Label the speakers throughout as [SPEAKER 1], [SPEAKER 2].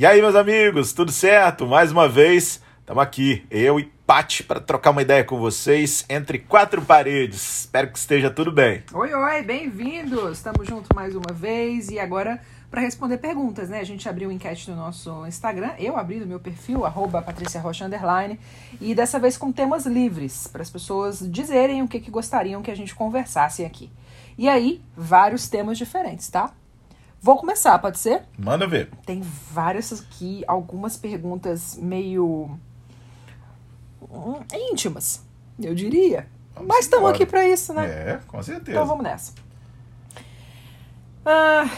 [SPEAKER 1] E aí, meus amigos, tudo certo? Mais uma vez, estamos aqui, eu e Pati, para trocar uma ideia com vocês entre quatro paredes. Espero que esteja tudo bem.
[SPEAKER 2] Oi, oi, bem-vindos! Estamos juntos mais uma vez e agora para responder perguntas, né? A gente abriu enquete no nosso Instagram, eu abri no meu perfil, arroba Rocha Underline, e dessa vez com temas livres, para as pessoas dizerem o que, que gostariam que a gente conversasse aqui. E aí, vários temas diferentes, tá? Vou começar, pode ser?
[SPEAKER 1] Manda ver.
[SPEAKER 2] Tem várias aqui, algumas perguntas meio hum, íntimas, eu diria. Vamos Mas estamos aqui para isso, né?
[SPEAKER 1] É, com certeza.
[SPEAKER 2] Então vamos nessa. Ah,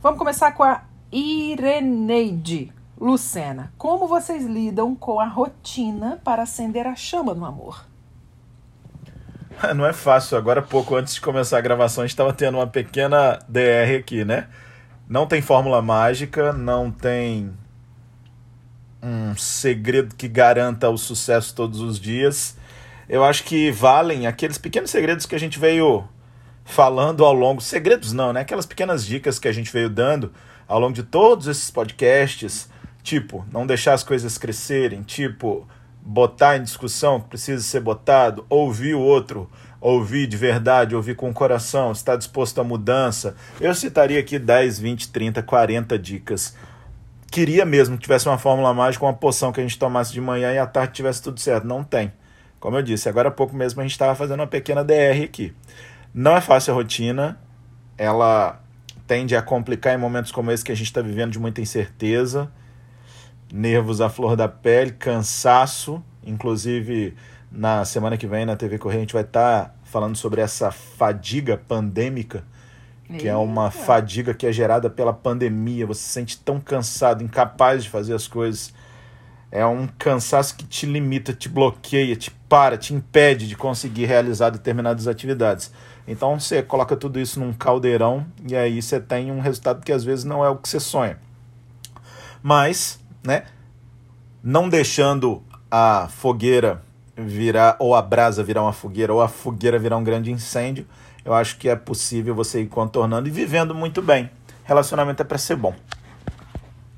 [SPEAKER 2] vamos começar com a Ireneide Lucena. Como vocês lidam com a rotina para acender a chama do amor?
[SPEAKER 1] Não é fácil. Agora, pouco antes de começar a gravação, a gente estava tendo uma pequena DR aqui, né? Não tem fórmula mágica, não tem um segredo que garanta o sucesso todos os dias. Eu acho que valem aqueles pequenos segredos que a gente veio falando ao longo. Segredos não, né? Aquelas pequenas dicas que a gente veio dando ao longo de todos esses podcasts. Tipo, não deixar as coisas crescerem. Tipo, botar em discussão que precisa ser botado. Ouvir o outro ouvir de verdade, ouvir com o coração, estar disposto à mudança. Eu citaria aqui 10, 20, 30, 40 dicas. Queria mesmo que tivesse uma fórmula mágica, uma poção que a gente tomasse de manhã e à tarde tivesse tudo certo. Não tem. Como eu disse, agora há pouco mesmo a gente estava fazendo uma pequena DR aqui. Não é fácil a rotina, ela tende a complicar em momentos como esse que a gente está vivendo de muita incerteza, nervos à flor da pele, cansaço, inclusive na semana que vem na TV Correia a gente vai estar tá falando sobre essa fadiga pandêmica, que Eita. é uma fadiga que é gerada pela pandemia. Você se sente tão cansado, incapaz de fazer as coisas. É um cansaço que te limita, te bloqueia, te para, te impede de conseguir realizar determinadas atividades. Então você coloca tudo isso num caldeirão e aí você tem um resultado que às vezes não é o que você sonha. Mas, né, não deixando a fogueira virar, ou a brasa virar uma fogueira, ou a fogueira virar um grande incêndio, eu acho que é possível você ir contornando e vivendo muito bem. Relacionamento é para ser bom.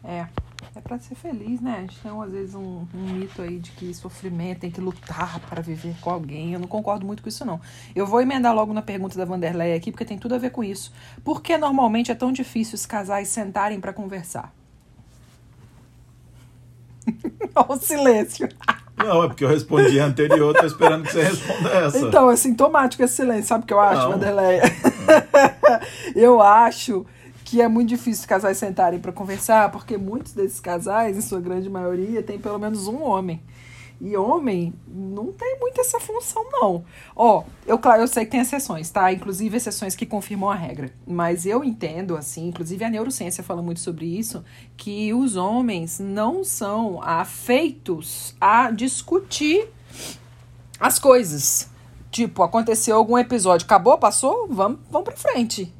[SPEAKER 2] É, é para ser feliz, né? A gente tem às vezes um, um, mito aí de que sofrimento tem que lutar para viver com alguém. Eu não concordo muito com isso, não. Eu vou emendar logo na pergunta da Vanderlei aqui, porque tem tudo a ver com isso. Por que normalmente é tão difícil os casais sentarem para conversar? Olha o silêncio.
[SPEAKER 1] Não, é porque eu respondi a anterior, tô esperando que você responda essa.
[SPEAKER 2] Então, é sintomático esse silêncio. Sabe o que eu acho, Vanderleia? eu acho que é muito difícil casais sentarem para conversar, porque muitos desses casais, em sua grande maioria, tem pelo menos um homem. E homem não tem muito essa função, não. Ó, eu, claro, eu sei que tem exceções, tá? Inclusive exceções que confirmam a regra. Mas eu entendo, assim, inclusive a neurociência fala muito sobre isso, que os homens não são afeitos a discutir as coisas. Tipo, aconteceu algum episódio, acabou, passou, vamos, vamos pra frente.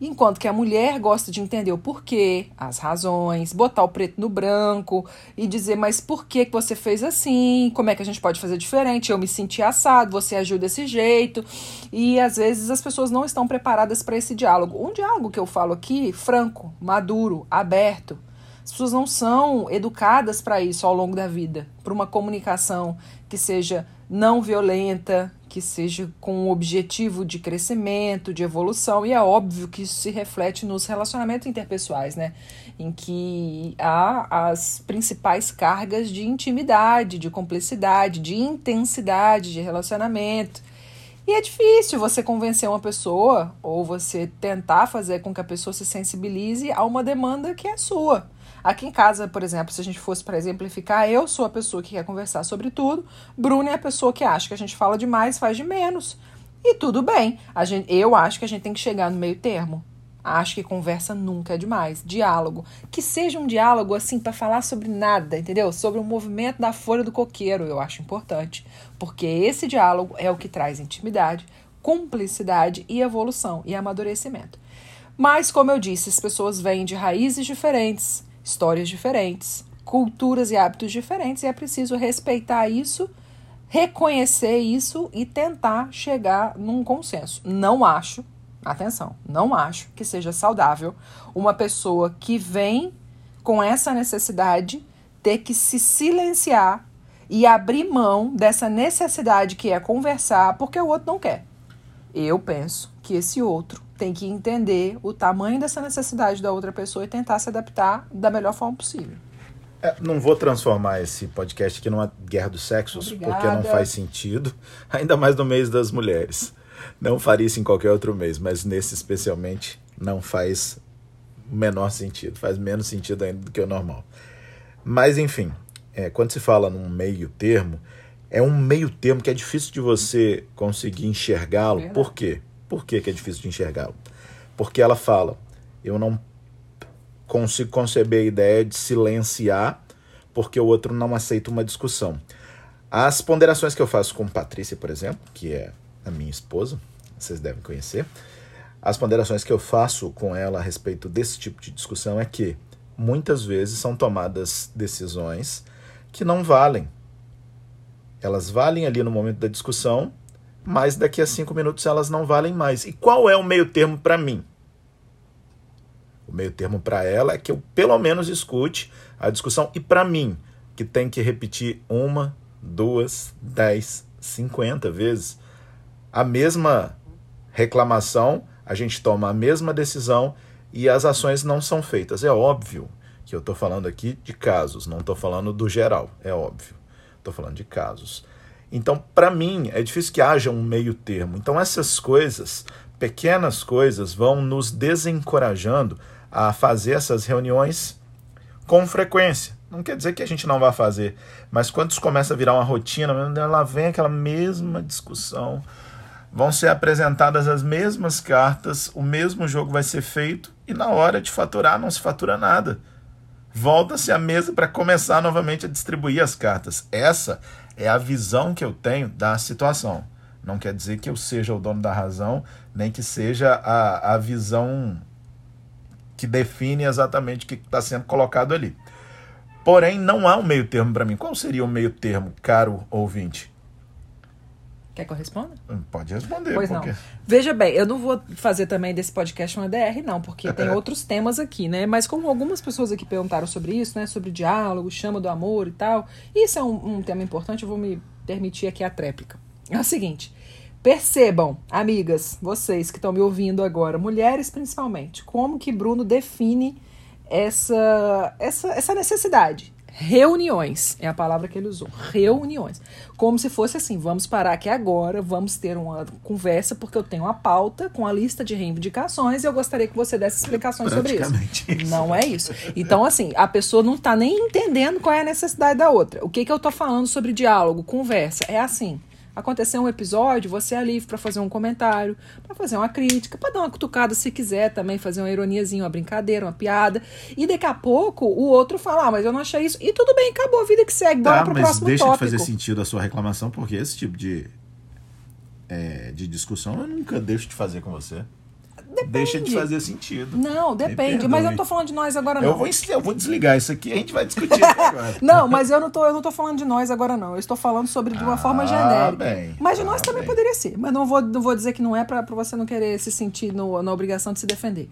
[SPEAKER 2] Enquanto que a mulher gosta de entender o porquê, as razões, botar o preto no branco e dizer, mas por que, que você fez assim? Como é que a gente pode fazer diferente? Eu me senti assado, você agiu desse jeito. E às vezes as pessoas não estão preparadas para esse diálogo. Um diálogo que eu falo aqui, franco, maduro, aberto. As pessoas não são educadas para isso ao longo da vida, para uma comunicação que seja não violenta, que seja com o objetivo de crescimento, de evolução, e é óbvio que isso se reflete nos relacionamentos interpessoais, né? Em que há as principais cargas de intimidade, de complexidade, de intensidade de relacionamento. E é difícil você convencer uma pessoa ou você tentar fazer com que a pessoa se sensibilize a uma demanda que é sua. Aqui em casa, por exemplo, se a gente fosse para exemplificar, eu sou a pessoa que quer conversar sobre tudo, Bruno é a pessoa que acha que a gente fala demais, faz de menos. E tudo bem. A gente, eu acho que a gente tem que chegar no meio termo. Acho que conversa nunca é demais. Diálogo. Que seja um diálogo assim para falar sobre nada, entendeu? Sobre o movimento da folha do coqueiro, eu acho importante. Porque esse diálogo é o que traz intimidade, cumplicidade e evolução e amadurecimento. Mas, como eu disse, as pessoas vêm de raízes diferentes, histórias diferentes, culturas e hábitos diferentes, e é preciso respeitar isso, reconhecer isso e tentar chegar num consenso. Não acho, atenção, não acho que seja saudável uma pessoa que vem com essa necessidade, ter que se silenciar e abrir mão dessa necessidade que é conversar, porque o outro não quer. Eu penso que esse outro tem que entender o tamanho dessa necessidade da outra pessoa e tentar se adaptar da melhor forma possível.
[SPEAKER 1] É, não vou transformar esse podcast aqui numa guerra dos sexos,
[SPEAKER 2] Obrigada.
[SPEAKER 1] porque não faz sentido, ainda mais no mês das mulheres. Não faria isso em qualquer outro mês, mas nesse especialmente não faz o menor sentido, faz menos sentido ainda do que o normal. Mas enfim, é, quando se fala num meio termo, é um meio termo que é difícil de você conseguir enxergá-lo. Por quê? Por que, que é difícil de enxergá-lo? Porque ela fala, eu não consigo conceber a ideia de silenciar porque o outro não aceita uma discussão. As ponderações que eu faço com Patrícia, por exemplo, que é a minha esposa, vocês devem conhecer, as ponderações que eu faço com ela a respeito desse tipo de discussão é que muitas vezes são tomadas decisões que não valem. Elas valem ali no momento da discussão, mas daqui a cinco minutos elas não valem mais. E qual é o meio termo para mim? O meio termo para ela é que eu pelo menos escute a discussão e para mim, que tem que repetir uma, duas, dez, cinquenta vezes a mesma reclamação, a gente toma a mesma decisão e as ações não são feitas. É óbvio que eu estou falando aqui de casos, não estou falando do geral, é óbvio. Estou falando de casos. Então, para mim, é difícil que haja um meio termo. Então, essas coisas, pequenas coisas, vão nos desencorajando a fazer essas reuniões com frequência. Não quer dizer que a gente não vai fazer, mas quando isso começa a virar uma rotina, ela vem aquela mesma discussão, vão ser apresentadas as mesmas cartas, o mesmo jogo vai ser feito e na hora de faturar não se fatura nada. Volta-se à mesa para começar novamente a distribuir as cartas. Essa é a visão que eu tenho da situação. Não quer dizer que eu seja o dono da razão, nem que seja a, a visão que define exatamente o que está sendo colocado ali. Porém, não há um meio termo para mim. Qual seria o meio termo, caro ouvinte?
[SPEAKER 2] Quer que eu responda?
[SPEAKER 1] Pode responder.
[SPEAKER 2] Pois não.
[SPEAKER 1] porque-
[SPEAKER 2] Veja bem, eu não vou fazer também desse podcast uma DR, não, porque tem outros temas aqui, né? Mas como algumas pessoas aqui perguntaram sobre isso, né? Sobre diálogo, chama do amor e tal. Isso é um, um tema importante, eu vou me permitir aqui a tréplica. É o seguinte. Percebam, amigas, vocês que estão me ouvindo agora, mulheres principalmente, como que Bruno define essa, essa, essa necessidade. Reuniões é a palavra que ele usou. Reuniões. Como se fosse assim: vamos parar aqui agora, vamos ter uma conversa, porque eu tenho uma pauta com a lista de reivindicações e eu gostaria que você desse explicações sobre isso.
[SPEAKER 1] Isso.
[SPEAKER 2] Não é isso. Então, assim, a pessoa não está nem entendendo qual é a necessidade da outra. O que, que eu tô falando sobre diálogo, conversa? É assim. Aconteceu um episódio, você é livre para fazer um comentário, para fazer uma crítica, para dar uma cutucada se quiser também, fazer uma ironiazinha, uma brincadeira, uma piada. E daqui a pouco o outro fala, ah, mas eu não achei isso. E tudo bem, acabou a vida que segue. Bora
[SPEAKER 1] Tá,
[SPEAKER 2] pro
[SPEAKER 1] mas
[SPEAKER 2] próximo
[SPEAKER 1] deixa
[SPEAKER 2] tópico.
[SPEAKER 1] de fazer sentido a sua reclamação, porque esse tipo de, é, de discussão eu nunca deixo de fazer com você. Deixa de fazer sentido.
[SPEAKER 2] Não, depende. Mas eu não tô falando de nós agora, não.
[SPEAKER 1] Eu vou, eu vou desligar isso aqui e a gente vai discutir agora.
[SPEAKER 2] Não, mas eu não, tô, eu não tô falando de nós agora, não. Eu estou falando sobre de uma
[SPEAKER 1] Ah,
[SPEAKER 2] forma genérica.
[SPEAKER 1] bem.
[SPEAKER 2] mas de
[SPEAKER 1] Ah,
[SPEAKER 2] nós também
[SPEAKER 1] bem.
[SPEAKER 2] poderia ser. Mas não vou, não vou dizer que não é pra você não querer se sentir no- na obrigação de se defender.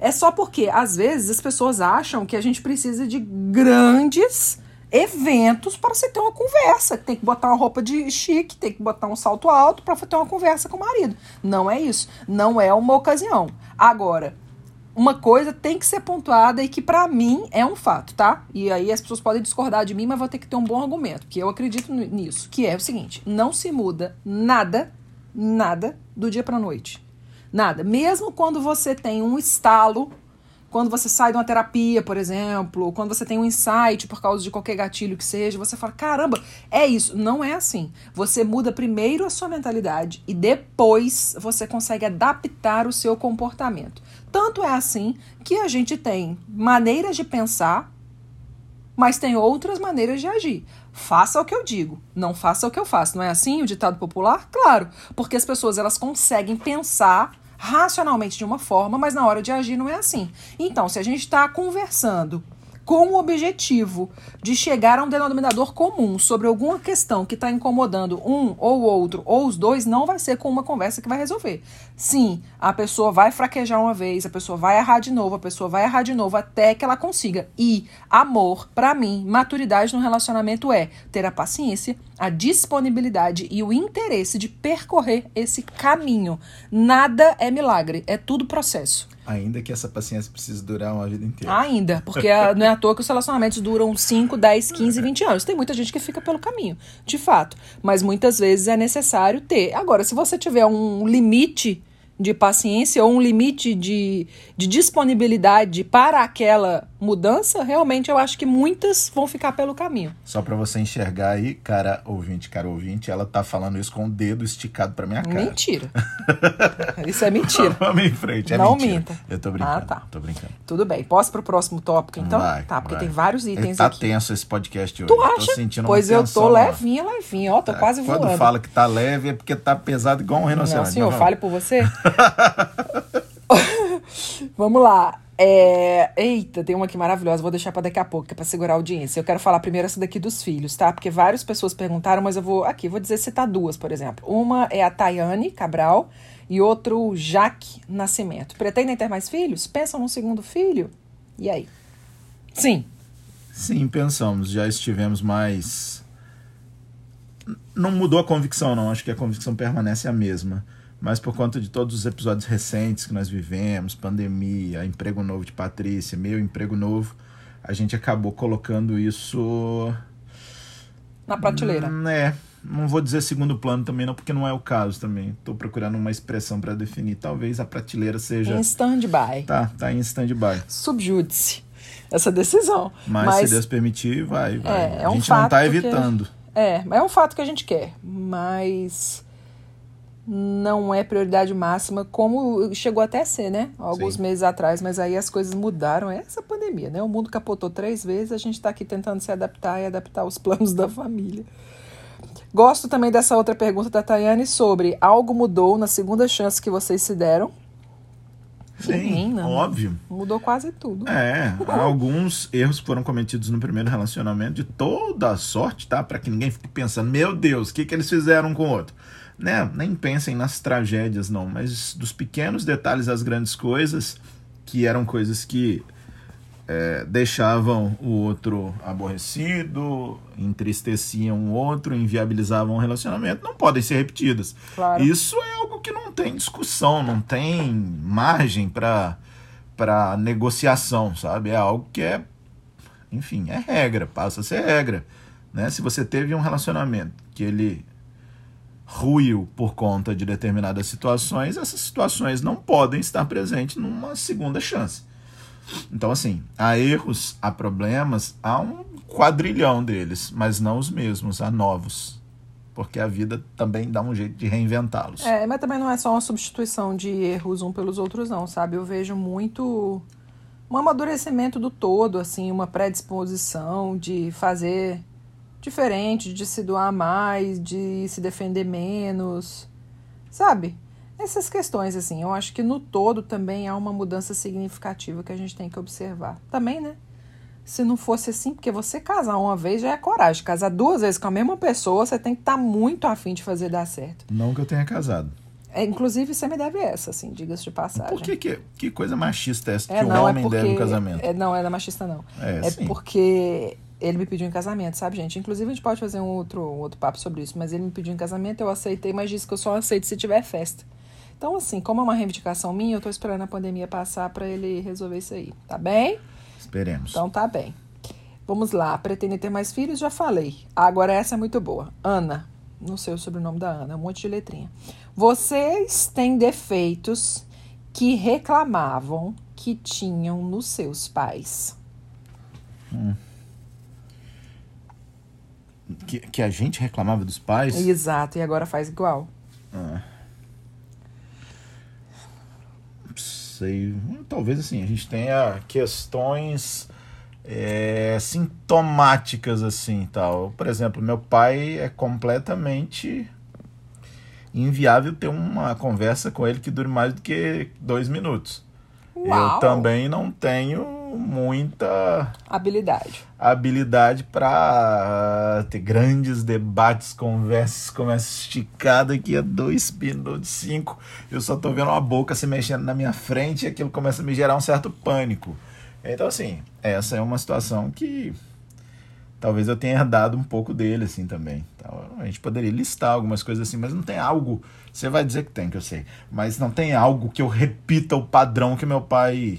[SPEAKER 2] É só porque, às vezes, as pessoas acham que a gente precisa de grandes eventos para você ter uma conversa. Tem que botar uma roupa de chique, tem que botar um salto alto para ter uma conversa com o marido. Não é isso. Não é uma ocasião. Agora, uma coisa tem que ser pontuada e que pra mim é um fato, tá? E aí as pessoas podem discordar de mim, mas vou ter que ter um bom argumento, que eu acredito nisso, que é o seguinte, não se muda nada, nada do dia pra noite. Nada. Mesmo quando você tem um estalo, quando você sai de uma terapia, por exemplo, quando você tem um insight por causa de qualquer gatilho que seja, você fala: caramba, é isso. Não é assim. Você muda primeiro a sua mentalidade e depois você consegue adaptar o seu comportamento. Tanto é assim que a gente tem maneiras de pensar, mas tem outras maneiras de agir. Faça o que eu digo, não faça o que eu faço. Não é assim o ditado popular? Claro, porque as pessoas elas conseguem pensar racionalmente de uma forma, mas na hora de agir não é assim. Então, se a gente está conversando com o objetivo de chegar a um denominador comum sobre alguma questão que está incomodando um ou outro ou os dois, não vai ser com uma conversa que vai resolver. Sim, a pessoa vai fraquejar uma vez, a pessoa vai errar de novo, a pessoa vai errar de novo até que ela consiga. E amor, para mim, maturidade no relacionamento é ter a paciência, a disponibilidade e o interesse de percorrer esse caminho. Nada é milagre, é tudo processo.
[SPEAKER 1] Ainda que essa paciência precise durar uma vida inteira.
[SPEAKER 2] Ainda, porque não é à toa que os relacionamentos duram 5, 10, 15, 20 anos. Tem muita gente que fica pelo caminho, de fato. Mas muitas vezes é necessário ter. Agora, se você tiver um limite de paciência ou um limite de, de disponibilidade para aquela mudança, realmente eu acho que muitas vão ficar pelo caminho.
[SPEAKER 1] Só pra você enxergar aí, cara ouvinte, cara ouvinte, ela tá falando isso com o dedo esticado pra minha cara.
[SPEAKER 2] Mentira. Isso é mentira.
[SPEAKER 1] Vamos em frente, é
[SPEAKER 2] Não
[SPEAKER 1] mentira.
[SPEAKER 2] minta.
[SPEAKER 1] Eu tô brincando,
[SPEAKER 2] Ah, tá.
[SPEAKER 1] tô brincando.
[SPEAKER 2] Tudo bem. Posso pro próximo tópico, então?
[SPEAKER 1] Vai,
[SPEAKER 2] tá, porque
[SPEAKER 1] vai.
[SPEAKER 2] tem vários itens
[SPEAKER 1] tá
[SPEAKER 2] aqui.
[SPEAKER 1] tenso esse podcast hoje.
[SPEAKER 2] Tu
[SPEAKER 1] Tô
[SPEAKER 2] acha?
[SPEAKER 1] sentindo uma
[SPEAKER 2] pois eu tô levinha, levinha. Ó, tô quase
[SPEAKER 1] Quando
[SPEAKER 2] voando.
[SPEAKER 1] fala que tá leve é porque tá pesado igual um
[SPEAKER 2] Não,
[SPEAKER 1] rinoceronte.
[SPEAKER 2] senhor,
[SPEAKER 1] Mas
[SPEAKER 2] fale por você. Vamos lá. É... Eita, tem uma aqui maravilhosa, vou deixar pra daqui a pouco, que é pra segurar a audiência. Eu quero falar primeiro essa daqui dos filhos, tá? Porque várias pessoas perguntaram, mas eu vou aqui, vou dizer citar duas, por exemplo. Uma é a Tayane Cabral e outro o Jaque Nascimento. Pretendem ter mais filhos? Pensam num segundo filho? E aí? Sim.
[SPEAKER 1] Sim, pensamos. Já estivemos mais. Não mudou a convicção, não. Acho que a convicção permanece a mesma. Mas por conta de todos os episódios recentes que nós vivemos, pandemia, emprego novo de Patrícia, meu emprego novo, a gente acabou colocando isso.
[SPEAKER 2] Na prateleira.
[SPEAKER 1] Hum, É, não vou dizer segundo plano também, não, porque não é o caso também. Estou procurando uma expressão para definir. Talvez a prateleira seja.
[SPEAKER 2] Em stand-by.
[SPEAKER 1] Tá, tá em stand-by.
[SPEAKER 2] Subjúdice essa decisão.
[SPEAKER 1] Mas, se Deus permitir, vai. vai.
[SPEAKER 2] É, é
[SPEAKER 1] a
[SPEAKER 2] um
[SPEAKER 1] gente não
[SPEAKER 2] fato
[SPEAKER 1] tá
[SPEAKER 2] que-
[SPEAKER 1] evitando.
[SPEAKER 2] É, é um fato que a gente quer, mas não é prioridade máxima, como chegou até a ser, né? Alguns
[SPEAKER 1] Sim.
[SPEAKER 2] meses atrás, mas aí as coisas mudaram. É essa pandemia, né? O mundo capotou três vezes, a gente tá aqui tentando se adaptar e adaptar os planos da família. Gosto também dessa outra pergunta da Tayane sobre algo mudou na segunda chance que vocês se deram.
[SPEAKER 1] Sim, óbvio.
[SPEAKER 2] Mudou quase tudo.
[SPEAKER 1] É, alguns erros foram cometidos no primeiro relacionamento de toda a sorte, tá? Para que ninguém fique pensando, meu Deus, o que, que eles fizeram com o outro? Né? Nem pensem nas tragédias, não, mas dos pequenos detalhes às grandes coisas, que eram coisas que é, deixavam o outro aborrecido, entristeciam o outro, inviabilizavam o relacionamento, não podem ser repetidas.
[SPEAKER 2] Claro.
[SPEAKER 1] Isso é algo que não tem discussão, não tem margem para para negociação, sabe? É algo que é, enfim, é regra, passa a ser regra, né? Se você teve um relacionamento que ele ruiu por conta de determinadas situações, essas situações não podem estar presentes numa segunda chance. Então, assim, há erros, há problemas, há um quadrilhão deles, mas não os mesmos, há novos. Porque a vida também dá um jeito de reinventá-los.
[SPEAKER 2] É, mas também não é só uma substituição de erros um pelos outros, não, sabe? Eu vejo muito um amadurecimento do todo, assim, uma predisposição de fazer diferente, de se doar mais, de se defender menos, sabe? Essas questões, assim, eu acho que no todo também há uma mudança significativa que a gente tem que observar. Também, né? Se não fosse assim, porque você casar uma vez já é coragem. Casar duas vezes com a mesma pessoa, você tem que estar muito afim de fazer dar certo.
[SPEAKER 1] Não que eu tenha casado.
[SPEAKER 2] É, inclusive, você me deve essa, assim, diga-se de passagem.
[SPEAKER 1] Por que, que, que coisa machista é essa que
[SPEAKER 2] É,
[SPEAKER 1] o
[SPEAKER 2] não,
[SPEAKER 1] homem
[SPEAKER 2] é porque,
[SPEAKER 1] deve um casamento?
[SPEAKER 2] É, não, é da machista, não.
[SPEAKER 1] É,
[SPEAKER 2] É
[SPEAKER 1] sim.
[SPEAKER 2] porque ele me pediu em casamento, sabe, gente? Inclusive, a gente pode fazer um outro, um outro papo sobre isso, mas ele me pediu em casamento, eu aceitei, mas disse que eu só aceito se tiver festa. Então, assim, como é uma reivindicação minha, eu tô esperando a pandemia passar pra ele resolver isso aí, tá bem?
[SPEAKER 1] Esperemos.
[SPEAKER 2] Então tá bem. Vamos lá, pretende ter mais filhos? Já falei. Agora essa é muito boa. Ana. Não sei o sobrenome da Ana, um monte de letrinha. Vocês têm defeitos que reclamavam que tinham nos seus pais.
[SPEAKER 1] Que, que a gente reclamava dos pais?
[SPEAKER 2] Exato, e agora faz igual.
[SPEAKER 1] sei. Talvez assim, a gente tenha questões é, sintomáticas assim tal. Por exemplo, meu pai é completamente inviável ter uma conversa com ele que dure mais do que dois minutos. Eu
[SPEAKER 2] Uau!
[SPEAKER 1] também não tenho muita
[SPEAKER 2] habilidade.
[SPEAKER 1] Habilidade para ter grandes debates, conversas, conversa esticada aqui a dois minutos, cinco. Eu só tô vendo uma boca se mexendo na minha frente e aquilo começa a me gerar um certo pânico. Então, assim, essa é uma situação que talvez eu tenha herdado um pouco dele, assim, também. Então, a gente poderia listar algumas coisas assim, mas não tem algo. Você vai dizer que tem, que eu sei. Mas não tem algo que eu repita o padrão que meu pai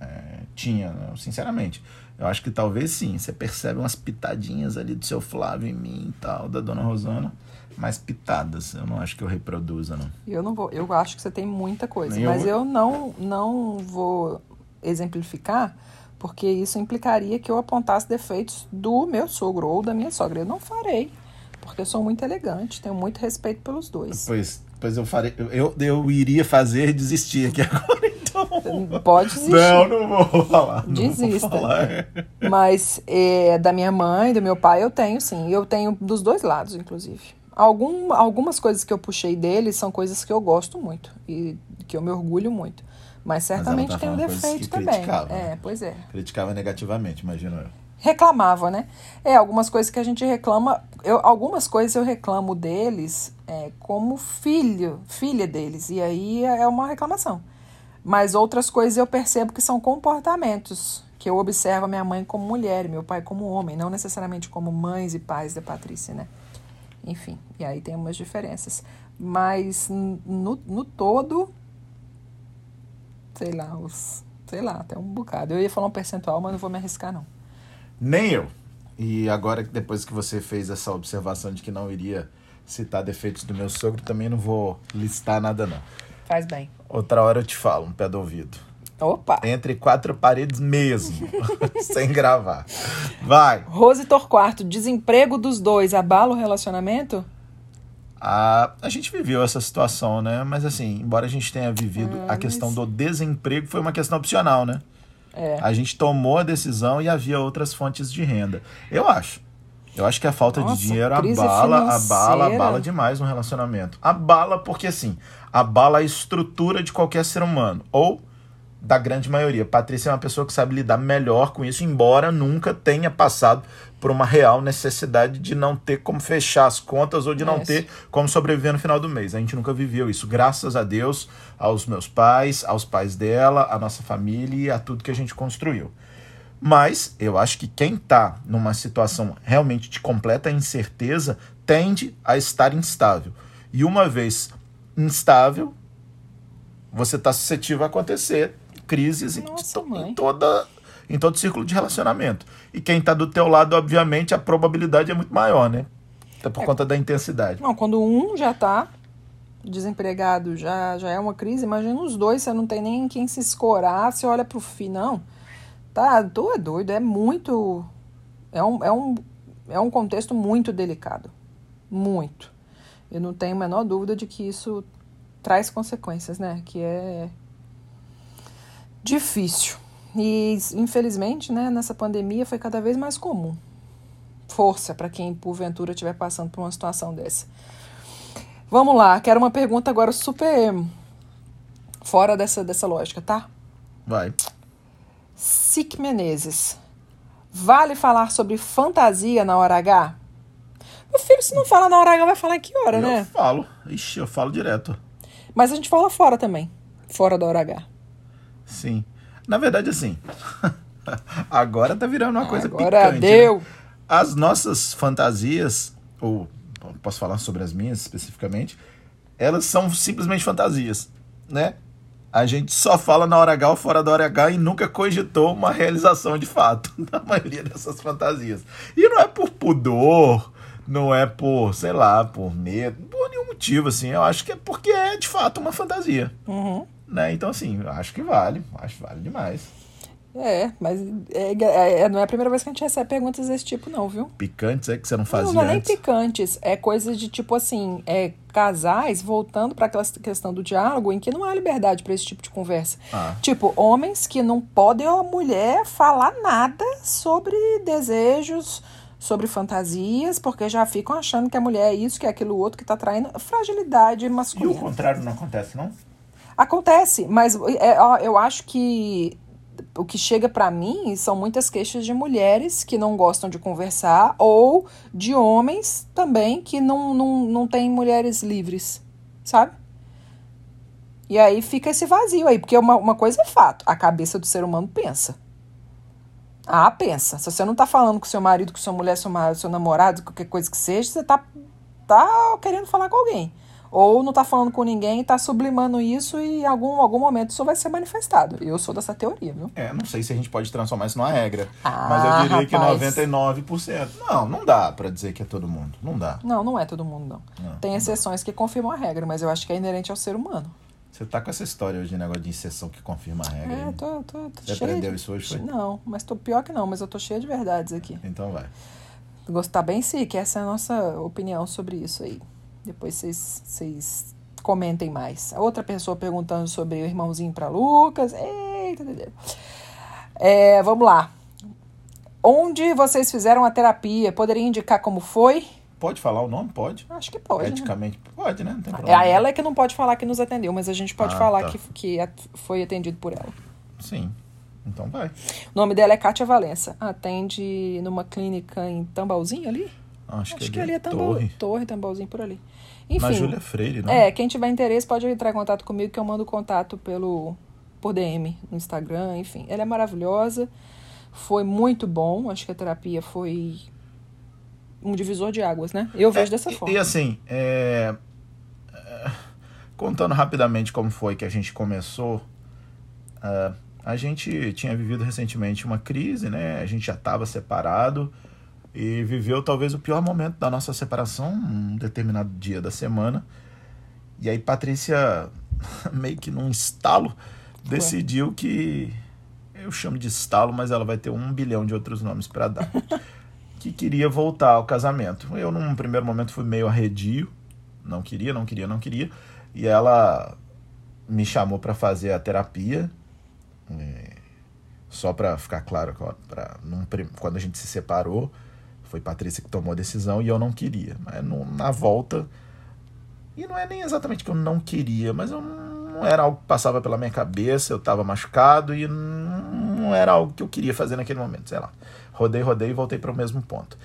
[SPEAKER 1] é, tinha, né? sinceramente. Eu acho que talvez sim. Você percebe umas pitadinhas ali do seu Flávio em mim e tal, da dona Rosana. Mais pitadas. Eu não acho que eu reproduza, não.
[SPEAKER 2] Eu não vou. Eu acho que você tem muita coisa. Nem mas eu, eu não, não vou exemplificar porque isso implicaria que eu apontasse defeitos do meu sogro ou da minha sogra. Eu não farei, porque eu sou muito elegante, tenho muito respeito pelos dois.
[SPEAKER 1] Pois, pois eu farei, eu, eu iria fazer desistir aqui agora, então.
[SPEAKER 2] Pode desistir.
[SPEAKER 1] Não, não vou falar.
[SPEAKER 2] Desista.
[SPEAKER 1] Vou falar.
[SPEAKER 2] Mas é, da minha mãe, do meu pai, eu tenho sim. Eu tenho dos dois lados, inclusive. Algum, algumas coisas que eu puxei dele são coisas que eu gosto muito e que eu me orgulho muito. Mas certamente Mas tá tem um defeito também. É,
[SPEAKER 1] né?
[SPEAKER 2] pois é.
[SPEAKER 1] Criticava negativamente, imagino eu.
[SPEAKER 2] Reclamava, né? É, algumas coisas que a gente reclama. Eu, algumas coisas eu reclamo deles é, como filho, filha deles. E aí é uma reclamação. Mas outras coisas eu percebo que são comportamentos que eu observo a minha mãe como mulher e meu pai como homem, não necessariamente como mães e pais da Patrícia, né? Enfim, e aí tem umas diferenças. Mas no, no todo, sei lá, os. Sei lá, até um bocado. Eu ia falar um percentual, mas não vou me arriscar, não.
[SPEAKER 1] Nem eu. E agora, depois que você fez essa observação de que não iria citar defeitos do meu sogro, também não vou listar nada, não.
[SPEAKER 2] Faz bem.
[SPEAKER 1] Outra hora eu te falo, um pé do ouvido.
[SPEAKER 2] Opa!
[SPEAKER 1] Entre quatro paredes mesmo, sem gravar. Vai!
[SPEAKER 2] Rose Torquato, desemprego dos dois abala o relacionamento?
[SPEAKER 1] A, a gente viveu essa situação, né? Mas assim, embora a gente tenha vivido é, a questão mas... do desemprego, foi uma questão opcional, né?
[SPEAKER 2] É.
[SPEAKER 1] A gente tomou a decisão e havia outras fontes de renda. Eu acho. Eu acho que a falta Nossa, de dinheiro abala, abala, abala demais um relacionamento. Abala porque assim, abala a estrutura de qualquer ser humano. Ou da grande maioria. Patrícia é uma pessoa que sabe lidar melhor com isso, embora nunca tenha passado por uma real necessidade de não ter como fechar as contas ou de não ter como sobreviver no final do mês. A gente nunca viveu isso, graças a Deus, aos meus pais, aos pais dela, à nossa família e a tudo que a gente construiu. Mas eu acho que quem está numa situação realmente de completa incerteza tende a estar instável. E uma vez instável, você está suscetível a acontecer crises
[SPEAKER 2] Nossa,
[SPEAKER 1] em, em, toda em todo círculo de relacionamento. E quem está do teu lado, obviamente, a probabilidade é muito maior, né? Até por é. conta da intensidade.
[SPEAKER 2] Não, quando um já está desempregado, já, já é uma crise, imagina os dois, você não tem nem quem se escorar, você olha pro fim, não. Tá, tu é doido, é muito... É um, é um, é um contexto muito delicado. Muito. Eu não tenho a menor dúvida de que isso traz consequências, né? Que é difícil. E infelizmente, né, nessa pandemia foi cada vez mais comum. Força para quem porventura estiver passando por uma situação dessa. Vamos lá, quero uma pergunta agora super fora dessa, dessa lógica, tá?
[SPEAKER 1] Vai.
[SPEAKER 2] Sic Menezes. Vale falar sobre fantasia na hora H? Meu filho, se não fala na hora H, vai falar em que hora,
[SPEAKER 1] eu
[SPEAKER 2] né?
[SPEAKER 1] Eu falo. Ixi, eu falo direto.
[SPEAKER 2] Mas a gente fala fora também. Fora da hora H.
[SPEAKER 1] Sim. Na verdade, assim. agora tá virando uma coisa
[SPEAKER 2] agora
[SPEAKER 1] picante.
[SPEAKER 2] Né? Deu. Né?
[SPEAKER 1] As nossas fantasias, ou posso falar sobre as minhas especificamente, elas são simplesmente fantasias, né? A gente só fala na hora H ou fora da hora H e nunca cogitou uma realização de fato na maioria dessas fantasias. E não é por pudor, não é por, sei lá, por medo, por nenhum motivo, assim. Eu acho que é porque é de fato uma fantasia.
[SPEAKER 2] Uhum.
[SPEAKER 1] Né? Então, assim, acho que vale. Acho que vale demais.
[SPEAKER 2] É, mas é, é, é, não é a primeira vez que a gente recebe perguntas desse tipo, não, viu?
[SPEAKER 1] Picantes é que você não fazia
[SPEAKER 2] Não, não
[SPEAKER 1] é
[SPEAKER 2] nem picantes. É coisa de tipo assim, é casais voltando para aquela questão do diálogo em que não há liberdade para esse tipo de conversa.
[SPEAKER 1] Ah.
[SPEAKER 2] Tipo, homens que não podem a mulher falar nada sobre desejos, sobre fantasias, porque já ficam achando que a mulher é isso, que é aquilo outro, que tá traindo fragilidade masculina.
[SPEAKER 1] E o contrário não acontece, não?
[SPEAKER 2] Acontece, mas é, eu acho que o que chega para mim são muitas queixas de mulheres que não gostam de conversar ou de homens também que não, não, não têm mulheres livres, sabe? E aí fica esse vazio aí, porque uma, uma coisa é fato, a cabeça do ser humano pensa. Ah, pensa. Se você não tá falando com seu marido, com sua mulher, seu, marido, seu namorado, qualquer coisa que seja, você tá, tá querendo falar com alguém. Ou não tá falando com ninguém e tá sublimando isso e em algum, algum momento isso vai ser manifestado. Eu sou dessa teoria, viu?
[SPEAKER 1] É, não sei se a gente pode transformar isso numa regra.
[SPEAKER 2] Ah,
[SPEAKER 1] mas eu diria
[SPEAKER 2] rapaz.
[SPEAKER 1] que 99%. Não, não dá pra dizer que é todo mundo. Não dá.
[SPEAKER 2] Não, não é todo mundo, não.
[SPEAKER 1] Não,
[SPEAKER 2] Tem
[SPEAKER 1] não
[SPEAKER 2] exceções que confirmam a regra, mas eu acho que é inerente ao ser humano.
[SPEAKER 1] Você tá com essa história hoje de negócio de exceção que confirma a regra.
[SPEAKER 2] É,
[SPEAKER 1] hein?
[SPEAKER 2] tô, tô, tô
[SPEAKER 1] Você
[SPEAKER 2] cheia
[SPEAKER 1] aprendeu
[SPEAKER 2] de...
[SPEAKER 1] isso hoje, foi?
[SPEAKER 2] Não, mas tô pior que não, mas eu tô cheia de verdades aqui.
[SPEAKER 1] Então vai.
[SPEAKER 2] Gostar bem sim, que essa é a nossa opinião sobre isso aí. Depois vocês- vocês comentem mais. A outra pessoa perguntando sobre o irmãozinho para Lucas. Eita. É, vamos lá. Onde vocês fizeram a terapia? Poderia indicar como foi?
[SPEAKER 1] Pode falar o nome? Pode.
[SPEAKER 2] Acho que pode. Né?
[SPEAKER 1] Eticamente pode, né? Não tem
[SPEAKER 2] É
[SPEAKER 1] problema.
[SPEAKER 2] a ela é que não pode falar que nos atendeu, mas a gente pode
[SPEAKER 1] Ah,
[SPEAKER 2] falar
[SPEAKER 1] tá.
[SPEAKER 2] que, que foi atendido por ela.
[SPEAKER 1] Sim. Então vai.
[SPEAKER 2] O nome dela é Kátia Valença. Atende numa clínica em Tambalzinho ali?
[SPEAKER 1] Acho,
[SPEAKER 2] Acho
[SPEAKER 1] que,
[SPEAKER 2] que ali é Tambal,
[SPEAKER 1] Torre.
[SPEAKER 2] Torre, Tambalzinho por ali.
[SPEAKER 1] Na
[SPEAKER 2] Enfim.
[SPEAKER 1] Júlia Freire, né?
[SPEAKER 2] É, quem tiver interesse pode entrar em contato comigo, que eu mando contato pelo por DM no Instagram, enfim. Ela é maravilhosa, foi muito bom, acho que a terapia foi um divisor de águas, né? Eu vejo
[SPEAKER 1] É,
[SPEAKER 2] dessa
[SPEAKER 1] e-
[SPEAKER 2] forma.
[SPEAKER 1] E assim, é, é, contando rapidamente como foi que a gente começou, é, a gente tinha vivido recentemente uma crise, né? A gente já estava separado e viveu talvez o pior momento da nossa separação, um determinado dia da semana. E aí Patrícia, meio que num estalo, decidiu que eu chamo de estalo, mas ela vai ter um bilhão de outros nomes para dar. que queria voltar ao casamento. Eu, num primeiro momento, fui meio arredio, não queria, não queria, não queria. E ela me chamou para fazer a terapia, é, só para ficar claro, pra, num quando a gente se separou, foi Patrícia que tomou a decisão e eu não queria. Mas na volta, e não é nem exatamente que eu não queria, mas eu não era algo que passava pela minha cabeça, eu estava machucado e não era algo que eu queria fazer naquele momento, sei lá. Rodei, rodei e voltei para o mesmo ponto.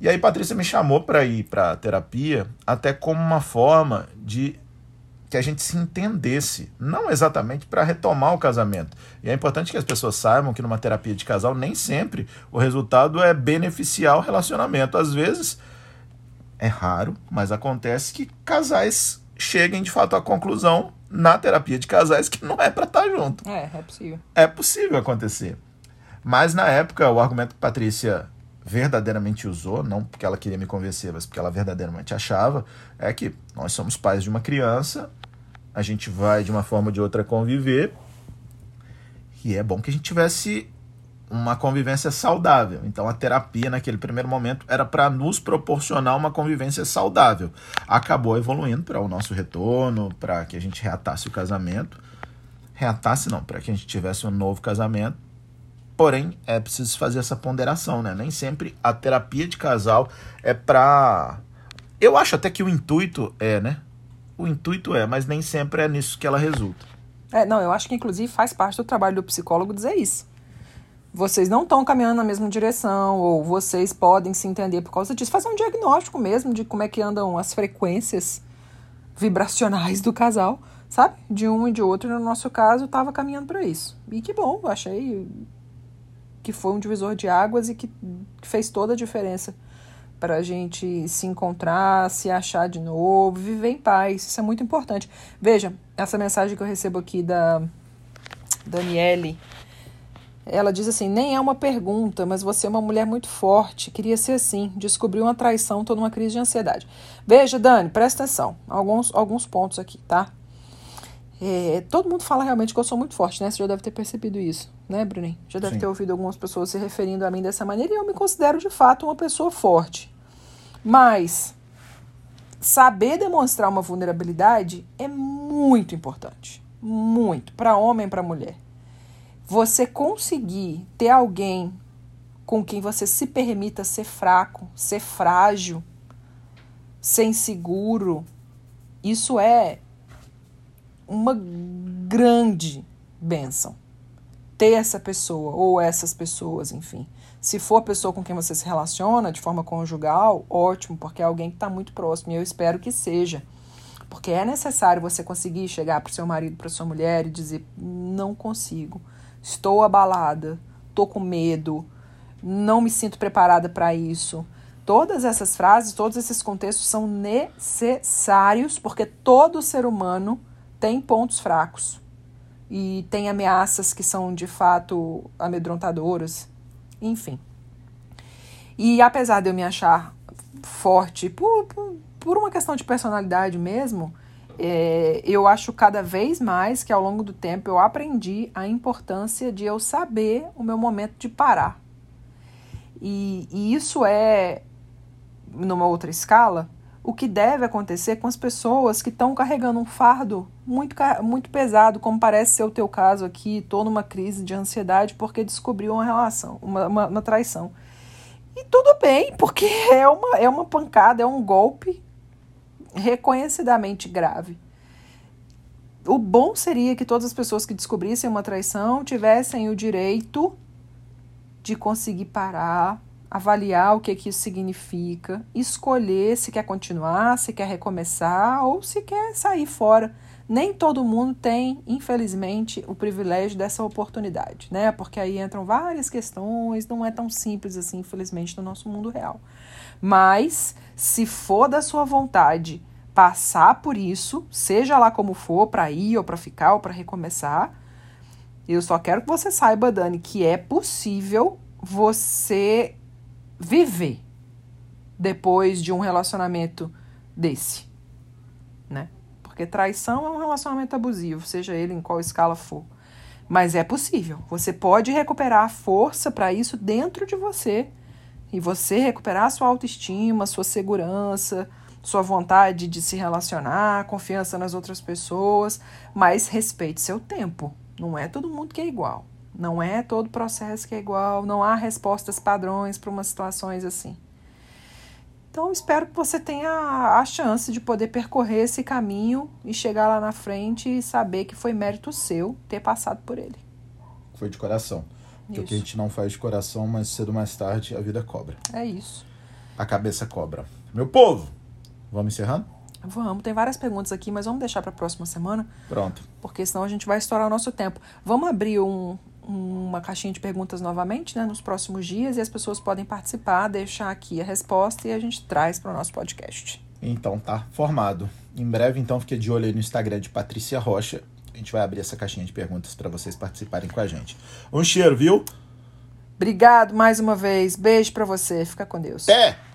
[SPEAKER 1] E aí Patrícia me chamou para ir para terapia, até como uma forma de que a gente se entendesse, não exatamente para retomar o casamento. E é importante que as pessoas saibam que numa terapia de casal nem sempre o resultado é beneficiar o relacionamento. Às vezes é raro, mas acontece que casais cheguem de fato à conclusão na terapia de casais que não é para estar junto.
[SPEAKER 2] É, é possível.
[SPEAKER 1] É possível acontecer. Mas na época, o argumento que Patrícia verdadeiramente usou, não porque ela queria me convencer, mas porque ela verdadeiramente achava, é que nós somos pais de uma criança, a gente vai de uma forma ou de outra conviver, e é bom que a gente tivesse uma convivência saudável. Então a terapia naquele primeiro momento era para nos proporcionar uma convivência saudável. Acabou evoluindo para o nosso retorno, para que a gente reatasse o casamento. Reatasse não, para que a gente tivesse um novo casamento. Porém, é preciso fazer essa ponderação, né? Nem sempre a terapia de casal é para Eu acho até que o intuito é, né? O intuito é, mas nem sempre é nisso que ela resulta.
[SPEAKER 2] É, não, eu acho que inclusive faz parte do trabalho do psicólogo dizer isso. Vocês não estão caminhando na mesma direção, ou vocês podem se entender por causa disso. Fazer um diagnóstico mesmo de como é que andam as frequências vibracionais do casal, sabe? De um e de outro, no nosso caso, estava caminhando para isso. E que bom, achei que foi um divisor de águas e que fez toda a diferença para a gente se encontrar, se achar de novo, viver em paz. Isso é muito importante. Veja, essa mensagem que eu recebo aqui da Daniele, ela diz assim: nem é uma pergunta, mas você é uma mulher muito forte. Queria ser assim. Descobriu uma traição, tô numa crise de ansiedade. Veja, Dani, presta atenção. Alguns, alguns pontos aqui, tá? É, todo mundo fala realmente que eu sou muito forte, né? Você já deve ter percebido isso, né, Bruninho? Já deve
[SPEAKER 1] Sim.
[SPEAKER 2] ter ouvido algumas pessoas se referindo a mim dessa maneira e eu me considero de fato uma pessoa forte. Mas saber demonstrar uma vulnerabilidade é muito importante. Muito. Para homem e para mulher. Você conseguir ter alguém com quem você se permita ser fraco, ser frágil, ser inseguro, isso é uma grande benção. ter essa pessoa ou essas pessoas, enfim. Se for a pessoa com quem você se relaciona de forma conjugal, ótimo, porque é alguém que está muito próximo e eu espero que seja. Porque é necessário você conseguir chegar para o seu marido, para sua mulher e dizer: não consigo, estou abalada, estou com medo, não me sinto preparada para isso. Todas essas frases, todos esses contextos são necessários porque todo ser humano tem pontos fracos e tem ameaças que são de fato amedrontadoras, enfim. E apesar de eu me achar forte por, por, por uma questão de personalidade mesmo, é, eu acho cada vez mais que ao longo do tempo eu aprendi a importância de eu saber o meu momento de parar. E, e isso é, numa outra escala, o que deve acontecer com as pessoas que estão carregando um fardo muito, muito pesado, como parece ser o teu caso aqui, estou numa crise de ansiedade porque descobriu uma relação, uma, uma, uma, traição. E tudo bem, porque é uma, é uma pancada, é um golpe reconhecidamente grave. O bom seria que todas as pessoas que descobrissem uma traição tivessem o direito de conseguir parar, avaliar o que, que isso significa, escolher se quer continuar, se quer recomeçar ou se quer sair fora. Nem todo mundo tem, infelizmente, o privilégio dessa oportunidade, né? Porque aí entram várias questões, não é tão simples assim, infelizmente, no nosso mundo real. Mas, se for da sua vontade passar por isso, seja lá como for, para ir ou para ficar ou para recomeçar, eu só quero que você saiba, Dani, que é possível você viver depois de um relacionamento desse, né? Porque traição é um relacionamento abusivo, seja ele em qual escala for. Mas é possível. Você pode recuperar a força para isso dentro de você. E você recuperar sua autoestima, sua segurança, sua vontade de se relacionar, confiança nas outras pessoas, mas respeite seu tempo. Não é todo mundo que é igual. Não é todo processo que é igual, não há respostas padrões para umas situações assim. Então, espero que você tenha a chance de poder percorrer esse caminho e chegar lá na frente e saber que foi mérito seu ter passado por ele.
[SPEAKER 1] Foi de coração. Isso. que a gente não faz de coração, mas cedo ou mais tarde a vida cobra.
[SPEAKER 2] É isso.
[SPEAKER 1] A cabeça cobra. Meu povo, vamos encerrando?
[SPEAKER 2] Vamos, tem várias perguntas aqui, mas vamos deixar para a próxima semana.
[SPEAKER 1] Pronto.
[SPEAKER 2] Porque senão a gente vai estourar o nosso tempo. Vamos abrir um, uma caixinha de perguntas novamente né, nos próximos dias e as pessoas podem participar, deixar aqui a resposta e a gente traz para o nosso podcast.
[SPEAKER 1] Então tá formado. Em breve, então, fique de olho aí no Instagram de Patrícia Rocha. A gente vai abrir essa caixinha de perguntas para vocês participarem com a gente. Um cheiro, viu?
[SPEAKER 2] Obrigado mais uma vez. Beijo para você. Fica com Deus.
[SPEAKER 1] Até!